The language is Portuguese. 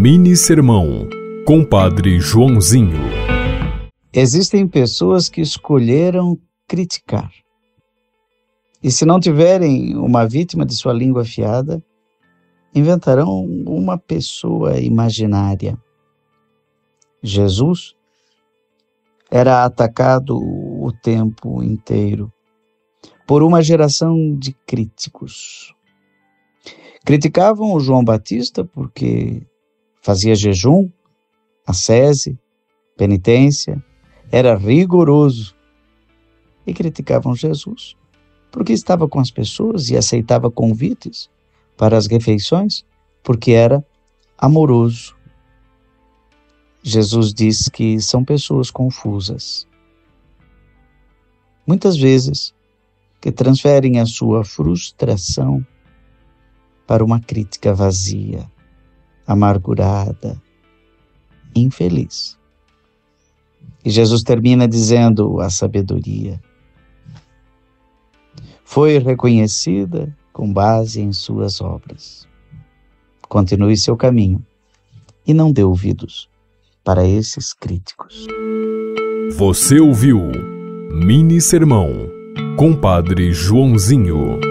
Mini Sermão, Compadre Joãozinho. Existem pessoas que escolheram criticar. E se não tiverem uma vítima de sua língua afiada, inventarão uma pessoa imaginária. Jesus era atacado o tempo inteiro por uma geração de críticos. Criticavam o João Batista porque fazia jejum, ascese, penitência, era rigoroso. E criticavam Jesus porque estava com as pessoas e aceitava convites para as refeições, porque era amoroso. Jesus diz que são pessoas confusas. Muitas vezes que transferem a sua frustração para uma crítica vazia, amargurada, infeliz. E Jesus termina dizendo a sabedoria foi reconhecida com base em suas obras. Continue seu caminho e não dê ouvidos para esses críticos. Você ouviu Mini Sermão, Compadre Joãozinho.